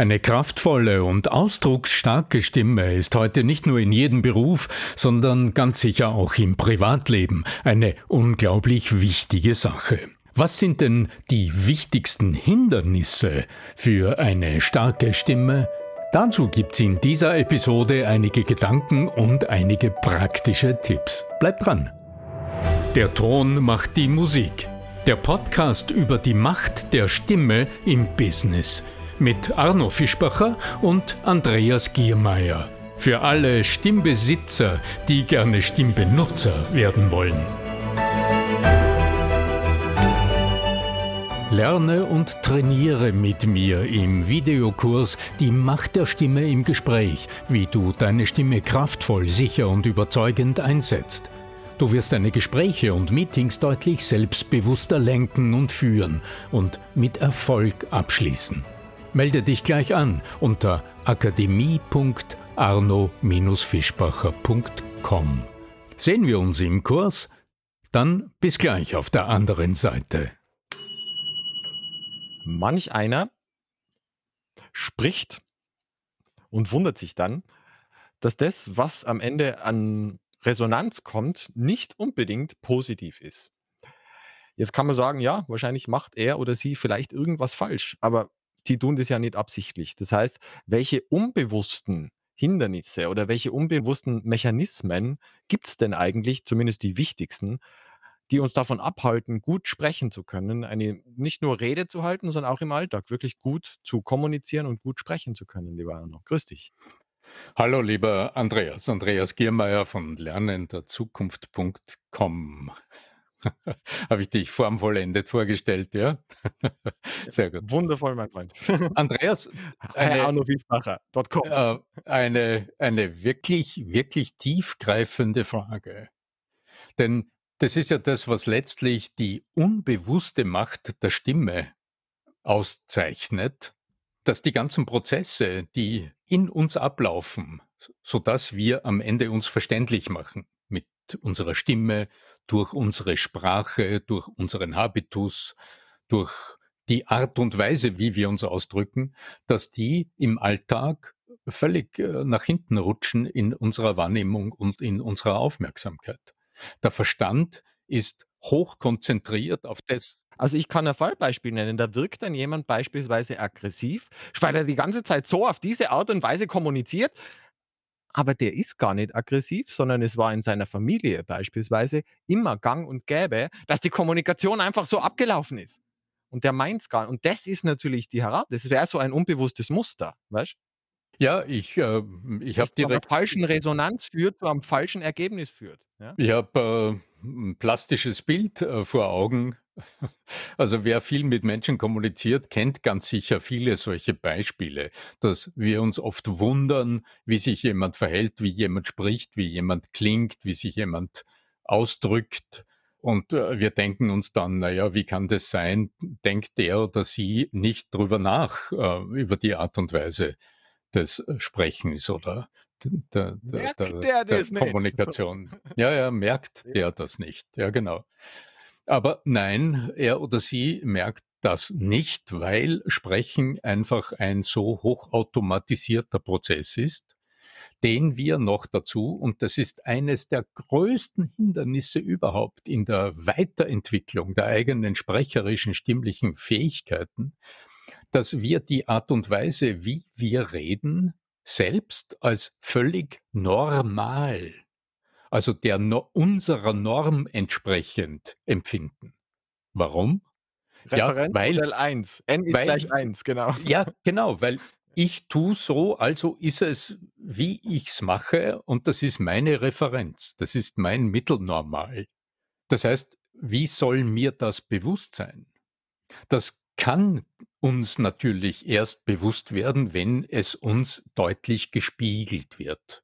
Eine kraftvolle und ausdrucksstarke Stimme ist heute nicht nur in jedem Beruf, sondern ganz sicher auch im Privatleben eine unglaublich wichtige Sache. Was sind denn die wichtigsten Hindernisse für eine starke Stimme? Dazu gibt's in dieser Episode einige Gedanken und einige praktische Tipps. Bleibt dran! Der Ton macht die Musik. Der Podcast über die Macht der Stimme im Business – mit Arno Fischbacher und Andreas Giermeier. Für alle Stimmbesitzer, die gerne Stimmbenutzer werden wollen. Lerne und trainiere mit mir im Videokurs Die Macht der Stimme im Gespräch, wie du deine Stimme kraftvoll, sicher und überzeugend einsetzt. Du wirst deine Gespräche und Meetings deutlich selbstbewusster lenken und führen und mit Erfolg abschließen. Melde dich gleich an unter akademie.arno-fischbacher.com. Sehen wir uns im Kurs? Dann bis gleich auf der anderen Seite. Manch einer spricht und wundert sich dann, dass das, was am Ende an Resonanz kommt, nicht unbedingt positiv ist. Jetzt kann man sagen, ja, wahrscheinlich macht er oder sie vielleicht irgendwas falsch, aber die tun das ja nicht absichtlich. Das heißt, welche unbewussten Hindernisse oder welche unbewussten Mechanismen gibt es denn eigentlich, zumindest die wichtigsten, die uns davon abhalten, gut sprechen zu können, eine nicht nur Rede zu halten, sondern auch im Alltag wirklich gut zu kommunizieren und gut sprechen zu können, lieber Arno. Grüß dich. Hallo, lieber Andreas. Andreas Giermeier von lernenderzukunft.com. Habe ich dich formvollendet vorgestellt, ja? Sehr gut. Wundervoll, mein Freund. Andreas, eine, äh, eine, eine wirklich, wirklich tiefgreifende Frage. Denn das ist ja das, was letztlich die unbewusste Macht der Stimme auszeichnet, dass die ganzen Prozesse, die in uns ablaufen, sodass wir am Ende uns verständlich machen unserer Stimme, durch unsere Sprache, durch unseren Habitus, durch die Art und Weise, wie wir uns ausdrücken, dass die im Alltag völlig äh, nach hinten rutschen in unserer Wahrnehmung und in unserer Aufmerksamkeit. Der Verstand ist hochkonzentriert auf das. Also ich kann ein Fallbeispiel nennen. Da wirkt dann jemand beispielsweise aggressiv, weil er die ganze Zeit so auf diese Art und Weise kommuniziert, aber der ist gar nicht aggressiv, sondern es war in seiner Familie beispielsweise immer gang und gäbe, dass die Kommunikation einfach so abgelaufen ist. Und der meint es gar nicht. Und das ist natürlich die Herausforderung. Das wäre so ein unbewusstes Muster, weißt Ja, ich, äh, ich habe direkt. Zu einer falschen Resonanz führt, zu einem falschen Ergebnis führt. Ja? Ich habe äh, ein plastisches Bild äh, vor Augen. Also wer viel mit Menschen kommuniziert, kennt ganz sicher viele solche Beispiele, dass wir uns oft wundern, wie sich jemand verhält, wie jemand spricht, wie jemand klingt, wie sich jemand ausdrückt. Und äh, wir denken uns dann, naja, wie kann das sein? Denkt der oder sie nicht drüber nach, äh, über die Art und Weise des Sprechens oder der, der, der, der Kommunikation. Ja, ja, merkt der das nicht. Ja, genau. Aber nein, er oder sie merkt das nicht, weil Sprechen einfach ein so hochautomatisierter Prozess ist, den wir noch dazu, und das ist eines der größten Hindernisse überhaupt in der Weiterentwicklung der eigenen sprecherischen stimmlichen Fähigkeiten, dass wir die Art und Weise, wie wir reden, selbst als völlig normal, also der no unserer Norm entsprechend empfinden. Warum? Referenzmodell ja, 1. N ist weil, gleich 1, genau. Ja, genau, weil ich tue so, also ist es, wie ich es mache, und das ist meine Referenz. Das ist mein Mittelnormal. Das heißt, wie soll mir das bewusst sein? Das kann uns natürlich erst bewusst werden, wenn es uns deutlich gespiegelt wird.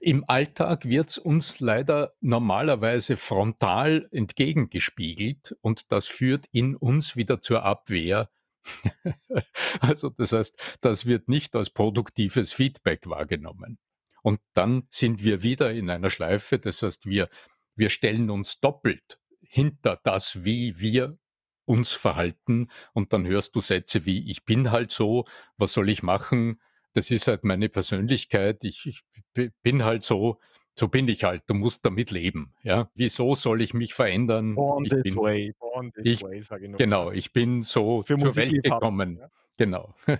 Im Alltag wird es uns leider normalerweise frontal entgegengespiegelt und das führt in uns wieder zur Abwehr. also das heißt, das wird nicht als produktives Feedback wahrgenommen. Und dann sind wir wieder in einer Schleife, das heißt, wir, wir stellen uns doppelt hinter das, wie wir uns verhalten und dann hörst du Sätze wie ich bin halt so, was soll ich machen? Das ist halt meine Persönlichkeit, ich, ich bin halt so, so bin ich halt, du musst damit leben. Ja? Wieso soll ich mich verändern? Born ich this bin, way, born this ich, way, sage ich nur. genau, ich bin so Für zur Welt Musikliebhaber. gekommen. Ja? Genau.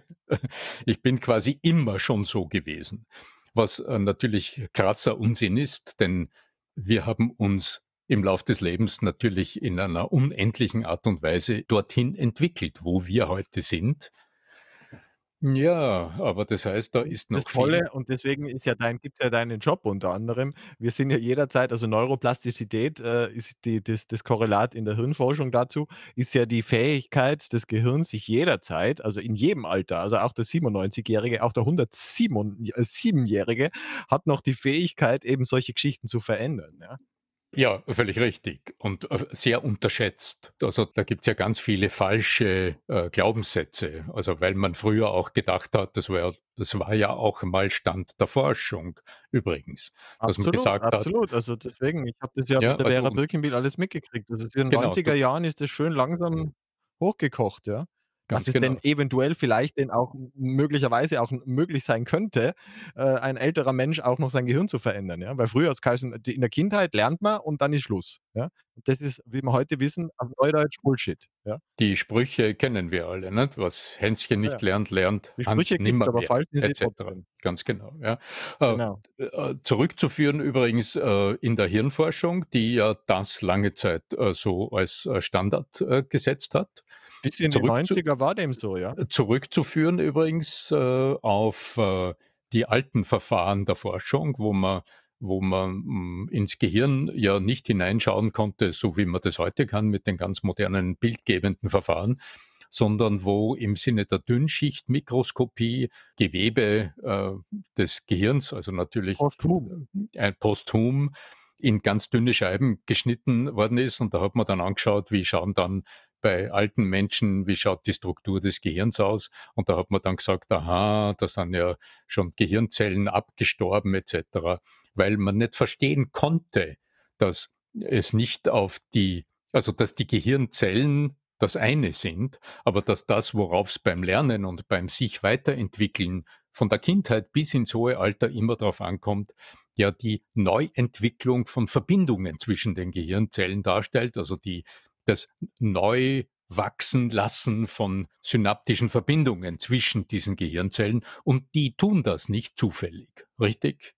Ich bin quasi immer schon so gewesen. Was äh, natürlich krasser Unsinn ist, denn wir haben uns im Lauf des Lebens natürlich in einer unendlichen Art und Weise dorthin entwickelt, wo wir heute sind. Ja, aber das heißt, da ist Das noch viel. Tolle und deswegen ist ja dein gibt's ja deinen Job unter anderem. Wir sind ja jederzeit also Neuroplastizität, äh, ist die das das Korrelat in der Hirnforschung dazu, ist ja die Fähigkeit des Gehirns, sich jederzeit, also in jedem Alter, also auch der 97-Jährige, auch der 107-Jährige hat noch die Fähigkeit, eben solche Geschichten zu verändern, ja. Ja, völlig richtig und äh, sehr unterschätzt. Also da gibt's ja ganz viele falsche äh, Glaubenssätze. Also weil man früher auch gedacht hat, das war, das war ja auch mal Stand der Forschung übrigens, dass man Absolut, gesagt hat, absolut. Also deswegen, ich habe das ja ja, mit der also Vera Birkenbiel alles mitgekriegt. Also in den genau, 90er du, Jahren ist das schön langsam hochgekocht, ja. Dass ganz es denn genau. eventuell vielleicht denn auch möglicherweise auch möglich sein könnte, äh, ein älterer Mensch auch noch sein Gehirn zu verändern, ja? Weil früher die in der Kindheit lernt man und dann ist Schluss, ja? Das ist, wie wir heute wissen, auf Neudeutsch Bullshit, ja? Die Sprüche kennen wir alle, nicht? Was Hänschen nicht ja. lernt, lernt Die Hans Sprüche gibt's, aber nimmermehr, falsch etc. Ganz genau, ja. Äh, Genau. äh, zurückzuführen übrigens äh, in der Hirnforschung, die ja das lange Zeit äh, so als äh, Standard äh, gesetzt hat. Bis in die Zurückzu 90er war dem so, ja? zurückzuführen übrigens äh, auf äh, die alten Verfahren der Forschung, wo man wo man mh, ins Gehirn ja nicht hineinschauen konnte, so wie man das heute kann mit den ganz modernen bildgebenden Verfahren, sondern wo im Sinne der Dünnschichtmikroskopie Gewebe äh, des Gehirns, also natürlich Posthum. äh, ein posthum in ganz dünne Scheiben geschnitten worden ist. Und da hat man dann angeschaut, wie schauen dann bei alten Menschen, wie schaut die Struktur des Gehirns aus? Und da hat man dann gesagt, aha, da sind ja schon Gehirnzellen abgestorben etc., weil man nicht verstehen konnte, dass es nicht auf die, also dass die Gehirnzellen das eine sind, aber dass das, worauf es beim Lernen und beim sich weiterentwickeln von der Kindheit bis ins hohe Alter immer darauf ankommt, ja die Neuentwicklung von Verbindungen zwischen den Gehirnzellen darstellt, also die das neu wachsen lassen von synaptischen Verbindungen zwischen diesen Gehirnzellen und die tun das nicht zufällig, richtig?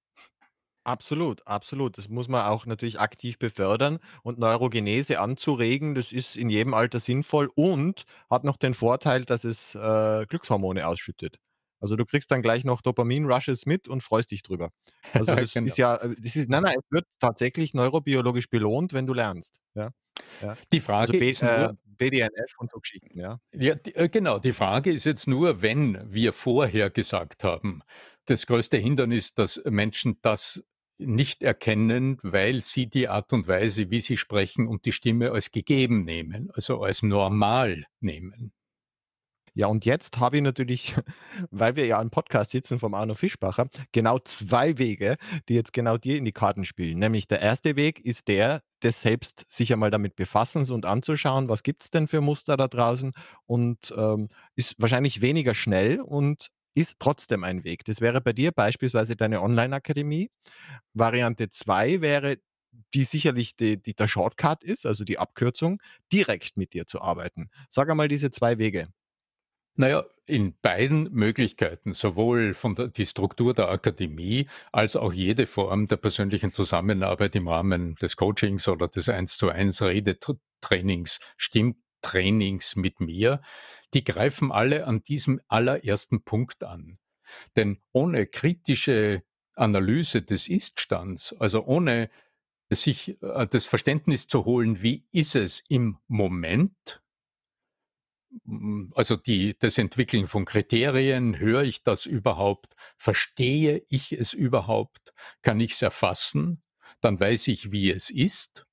Absolut, absolut. Das muss man auch natürlich aktiv befördern und Neurogenese anzuregen, das ist in jedem Alter sinnvoll und hat noch den Vorteil, dass es, äh, Glückshormone ausschüttet. Also, du kriegst dann gleich noch Dopamin-Rushes mit und freust dich drüber. Also, das ist genau. ja äh, das ist nein, nein, es wird tatsächlich neurobiologisch belohnt, wenn du lernst, ja, ja. Die Also, Frage B ist äh, BDNF und so Geschichten, ja. ja, die, äh, genau, die Frage ist jetzt nur, wenn wir vorher gesagt haben, das größte Hindernis, dass Menschen das nicht erkennen, weil sie die Art und Weise, wie sie sprechen und die Stimme als gegeben nehmen, also als normal nehmen. Ja, und jetzt habe ich natürlich, weil wir ja am Podcast sitzen vom Arno Fischbacher, genau 2 Wege, die jetzt genau dir in die Karten spielen. Nämlich der erste Weg ist der des selbst sich einmal damit Befassens und anzuschauen, was gibt's denn für Muster da draußen und, ähm, ist wahrscheinlich weniger schnell und ist trotzdem ein Weg. Das wäre bei dir beispielsweise deine Online-Akademie. Variante 2 wäre, die sicherlich die die der Shortcut ist, also die Abkürzung, direkt mit dir zu arbeiten. Sag einmal diese 2 Wege. Naja, in beiden Möglichkeiten, sowohl von der die Struktur der Akademie als auch jede Form der persönlichen Zusammenarbeit im Rahmen des Coachings oder des Eins-zu-eins Redetrainings, Stimmtrainings mit mir, die greifen alle an diesem allerersten Punkt an. Denn ohne kritische Analyse des Iststands, also ohne sich äh, das Verständnis zu holen, wie ist es im Moment, also die das Entwickeln von Kriterien, höre ich das überhaupt? Verstehe ich es überhaupt? Kann ich's erfassen? Dann weiß ich, wie es ist.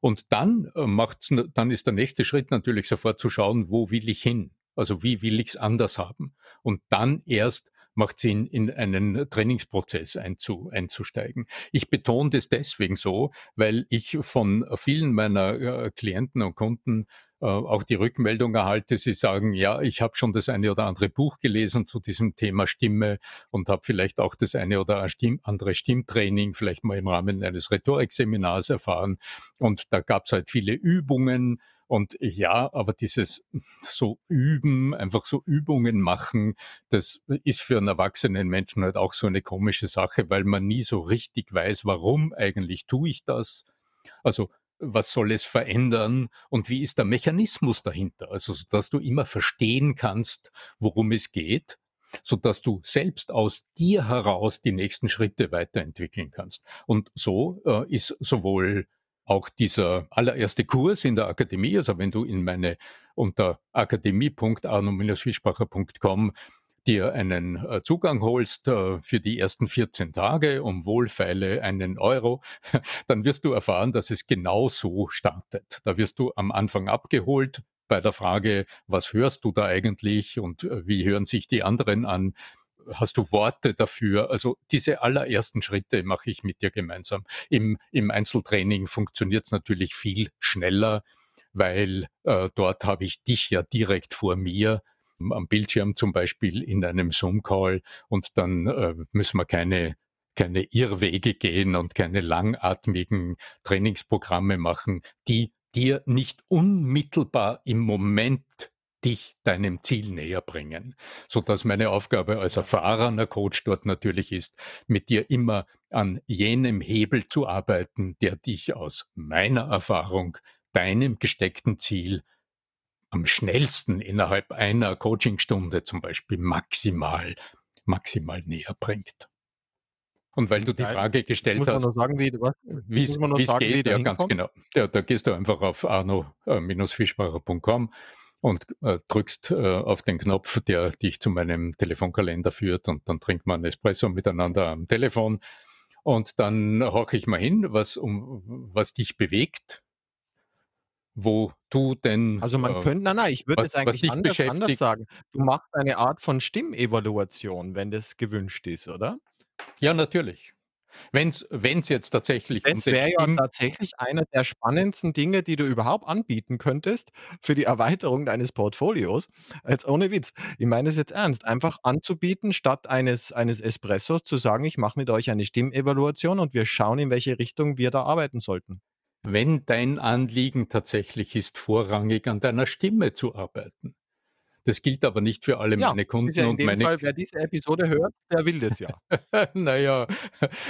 Und dann äh, macht's dann ist der nächste Schritt natürlich sofort zu schauen, wo will ich hin? Also, wie will ich's anders haben? Und dann erst macht Sinn, in einen Trainingsprozess einzu, einzusteigen. Ich betone das deswegen so, weil ich von vielen meiner äh, Klienten und Kunden auch die Rückmeldung erhalte, sie sagen, ja, ich habe schon das eine oder andere Buch gelesen zu diesem Thema Stimme und habe vielleicht auch das eine oder andere Stimmtraining vielleicht mal im Rahmen eines Rhetorikseminars erfahren. Und da gab es halt viele Übungen. Und ja, aber dieses so üben, einfach so Übungen machen, das ist für einen erwachsenen Menschen halt auch so eine komische Sache, weil man nie so richtig weiß, warum eigentlich tue ich das. Also was soll es verändern und wie ist der Mechanismus dahinter? Also, dass du immer verstehen kannst, worum es geht, so dass du selbst aus dir heraus die nächsten Schritte weiterentwickeln kannst. Und so äh, ist sowohl auch dieser allererste Kurs in der Akademie, also wenn du in meine unter akademie.arno-fischbacher.com dir einen äh, Zugang holst äh, für die ersten 14 Tage um wohlfeile einen Euro, dann wirst du erfahren, dass es genau so startet. Da wirst du am Anfang abgeholt bei der Frage, was hörst du da eigentlich und äh, wie hören sich die anderen an? Hast du Worte dafür? Also diese allerersten Schritte mache ich mit dir gemeinsam. Im, im Einzeltraining funktioniert es natürlich viel schneller, weil äh, dort habe ich dich ja direkt vor mir am Bildschirm zum Beispiel in einem Zoom-Call und dann äh, müssen wir keine keine Irrwege gehen und keine langatmigen Trainingsprogramme machen, die dir nicht unmittelbar im Moment dich deinem Ziel näher bringen, so dass meine Aufgabe als erfahrener Coach dort natürlich ist, mit dir immer an jenem Hebel zu arbeiten, der dich aus meiner Erfahrung deinem gesteckten Ziel am schnellsten innerhalb einer Coachingstunde zum Beispiel maximal, maximal näher bringt. Und weil du die Frage gestellt hast, wie es geht, ja ganz genau. Ja, da gehst du einfach auf arno-fischbacher.com und äh, drückst äh, auf den Knopf, der dich zu meinem Telefonkalender führt und dann trinkt man Espresso miteinander am Telefon und dann horche ich mal hin, was, um, was dich bewegt, wo du denn. Also man äh, könnte, nein, nein, ich würde es eigentlich anders, anders sagen. Du machst eine Art von Stimmevaluation, wenn das gewünscht ist, oder? Ja, natürlich. Wenn es jetzt tatsächlich Das wäre ja tatsächlich einer der spannendsten Dinge, die du überhaupt anbieten könntest für die Erweiterung deines Portfolios. Jetzt ohne Witz. Ich meine es jetzt ernst. Einfach anzubieten, statt eines eines Espressos zu sagen: „Ich mache mit euch eine Stimmevaluation und wir schauen, in welche Richtung wir da arbeiten sollten.“ Wenn dein Anliegen tatsächlich ist, vorrangig an deiner Stimme zu arbeiten. Das gilt aber nicht für alle ja, meine Kunden ja in und dem meine. Fall, wer diese Episode hört, der will das ja. naja,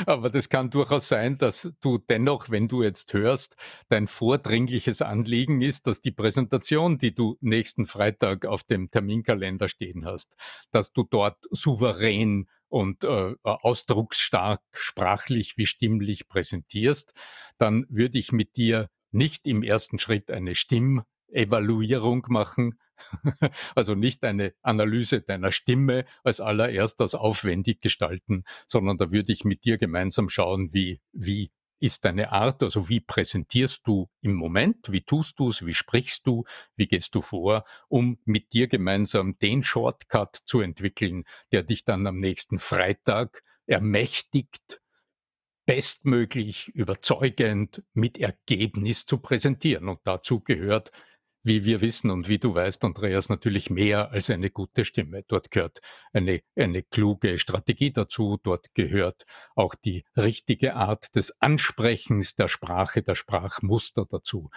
aber das kann durchaus sein, dass du dennoch, wenn du jetzt hörst, dein vordringliches Anliegen ist, dass die Präsentation, die du nächsten Freitag auf dem Terminkalender stehen hast, dass du dort souverän und äh, ausdrucksstark sprachlich wie stimmlich präsentierst, dann würde ich mit dir nicht im ersten Schritt eine Stimmevaluierung machen, also nicht eine Analyse deiner Stimme als allererstes aufwendig gestalten, sondern da würde ich mit dir gemeinsam schauen, wie, wie ist deine Art, also wie präsentierst du im Moment, wie tust du es, wie sprichst du, wie gehst du vor, um mit dir gemeinsam den Shortcut zu entwickeln, der dich dann am nächsten Freitag ermächtigt, bestmöglich überzeugend mit Ergebnis zu präsentieren. Und dazu gehört wie wir wissen und wie du weißt, Andreas, natürlich mehr als eine gute Stimme. Dort gehört eine, eine kluge Strategie dazu. Dort gehört auch die richtige Art des Ansprechens der Sprache, der Sprachmuster dazu.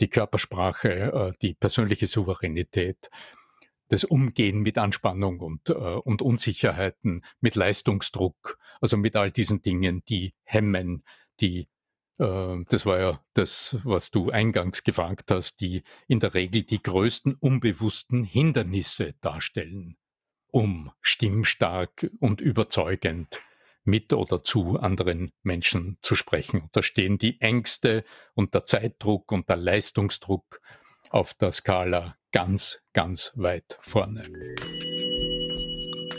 Die Körpersprache, äh, die persönliche Souveränität, das Umgehen mit Anspannung und, äh, und Unsicherheiten, mit Leistungsdruck, also mit all diesen Dingen, die hemmen, die das war ja das, was du eingangs gefragt hast, die in der Regel die größten unbewussten Hindernisse darstellen, um stimmstark und überzeugend mit oder zu anderen Menschen zu sprechen. Und da stehen die Ängste und der Zeitdruck und der Leistungsdruck auf der Skala ganz, ganz weit vorne.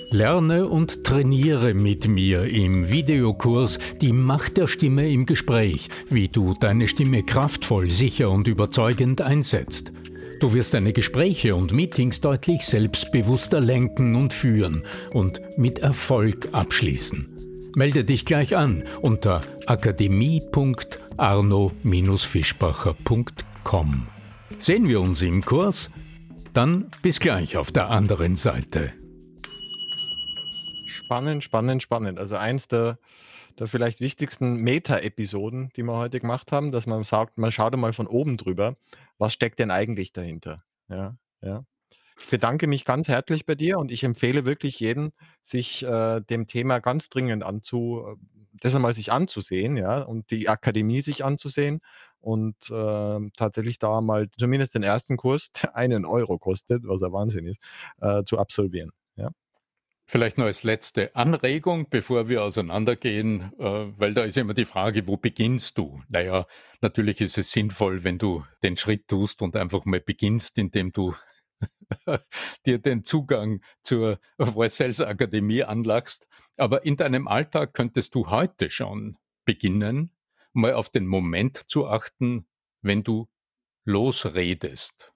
Lerne und trainiere mit mir im Videokurs Die Macht der Stimme im Gespräch, wie du deine Stimme kraftvoll, sicher und überzeugend einsetzt. Du wirst deine Gespräche und Meetings deutlich selbstbewusster lenken und führen und mit Erfolg abschließen. Melde dich gleich an unter akademie.arno-fischbacher.com. Sehen wir uns im Kurs? Dann bis gleich auf der anderen Seite. Spannend, spannend, spannend. Also eins der, der vielleicht wichtigsten Meta-Episoden, die wir heute gemacht haben, dass man sagt, man schaut einmal von oben drüber, was steckt denn eigentlich dahinter? Ja, ja. Ich bedanke mich ganz herzlich bei dir und ich empfehle wirklich jedem, sich äh, dem Thema ganz dringend anzu, äh, das einmal sich anzusehen, ja, und die Akademie sich anzusehen und äh, tatsächlich da mal zumindest den ersten Kurs, der einen Euro kostet, was ein Wahnsinn ist, äh, zu absolvieren. Ja. Vielleicht noch als letzte Anregung, bevor wir auseinandergehen, äh, weil da ist immer die Frage, wo beginnst du? Naja, natürlich ist es sinnvoll, wenn du den Schritt tust und einfach mal beginnst, indem du dir den Zugang zur Voice Akademie anlachst. Aber in deinem Alltag könntest du heute schon beginnen, mal auf den Moment zu achten, wenn du losredest.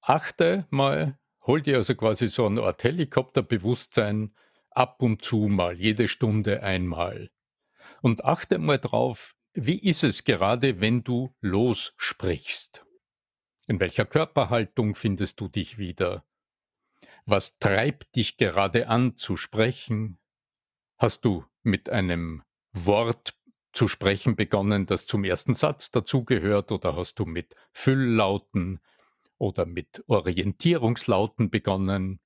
Achte mal, hol dir also quasi so eine Art Helikopterbewusstsein ab und zu mal, jede Stunde einmal. Und achte mal drauf, wie ist es gerade, wenn du lossprichst? In welcher Körperhaltung findest du dich wieder? Was treibt dich gerade an zu sprechen? Hast du mit einem Wort zu sprechen begonnen, das zum ersten Satz dazugehört, oder hast du mit Fülllauten oder mit Orientierungslauten begonnen?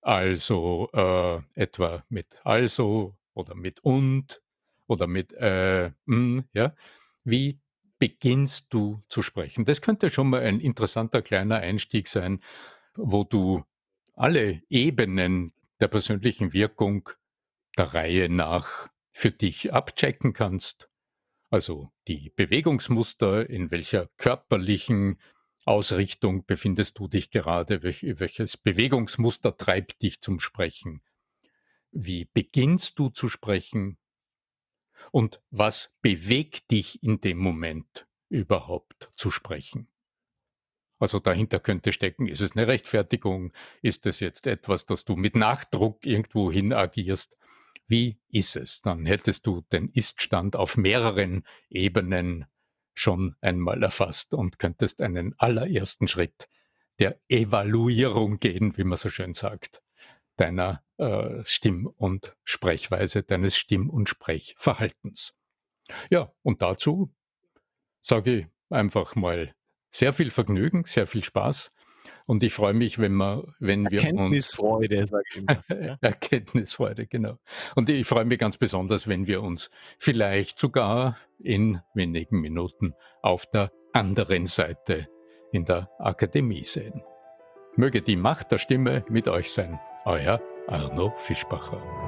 Also äh, etwa mit also oder mit und oder mit äh, mh, ja. Wie beginnst du zu sprechen? Das könnte schon mal ein interessanter kleiner Einstieg sein, wo du alle Ebenen der persönlichen Wirkung der Reihe nach für dich abchecken kannst. Also die Bewegungsmuster, in welcher körperlichen Ausrichtung befindest du dich gerade, welches Bewegungsmuster treibt dich zum Sprechen? Wie beginnst du zu sprechen? Und was bewegt dich in dem Moment überhaupt zu sprechen? Also dahinter könnte stecken, ist es eine Rechtfertigung? Ist es jetzt etwas, das du mit Nachdruck irgendwo hin agierst? Wie ist es? Dann hättest du den Iststand auf mehreren Ebenen schon einmal erfasst und könntest einen allerersten Schritt der Evaluierung gehen, wie man so schön sagt deiner äh, Stimm- und Sprechweise, deines Stimm- und Sprechverhaltens. Ja, und dazu sage ich einfach mal sehr viel Vergnügen, sehr viel Spaß. Und ich freue mich, wenn wir, wenn wir Erkenntnisfreude, immer. Ja? Erkenntnisfreude, genau. Und ich freue mich ganz besonders, wenn wir uns vielleicht sogar in wenigen Minuten auf der anderen Seite in der Akademie sehen. Möge die Macht der Stimme mit euch sein. Euer Arno Fischbacher.